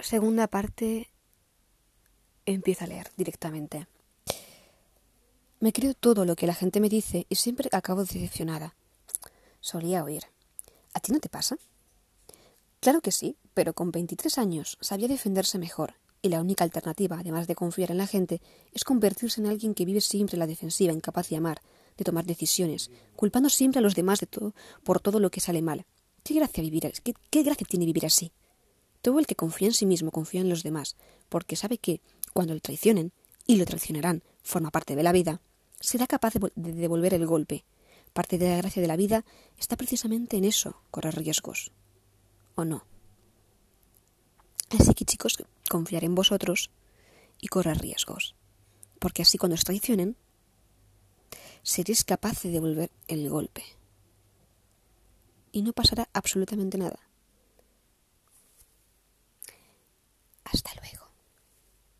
segunda parte empiezo a leer directamente. Me creo todo lo que la gente me dice y siempre acabo decepcionada. Solía oír. ¿A ti no te pasa? Claro que sí, pero con 23 años sabía defenderse mejor, y la única alternativa, además de confiar en la gente, es convertirse en alguien que vive siempre la defensiva, incapaz de amar, de tomar decisiones, culpando siempre a los demás de todo por todo lo que sale mal. ¿Qué gracia vivir, qué gracia tiene vivir así? Todo el que confía en sí mismo confía en los demás, porque sabe que, cuando le traicionen, y lo traicionarán, forma parte de la vida, será capaz de, devolver el golpe. Parte de la gracia de la vida está precisamente en eso, correr riesgos. ¿O no? Así que chicos, confiar en vosotros y correr riesgos. Porque así cuando os traicionen, seréis capaz de devolver el golpe. Y no pasará absolutamente nada.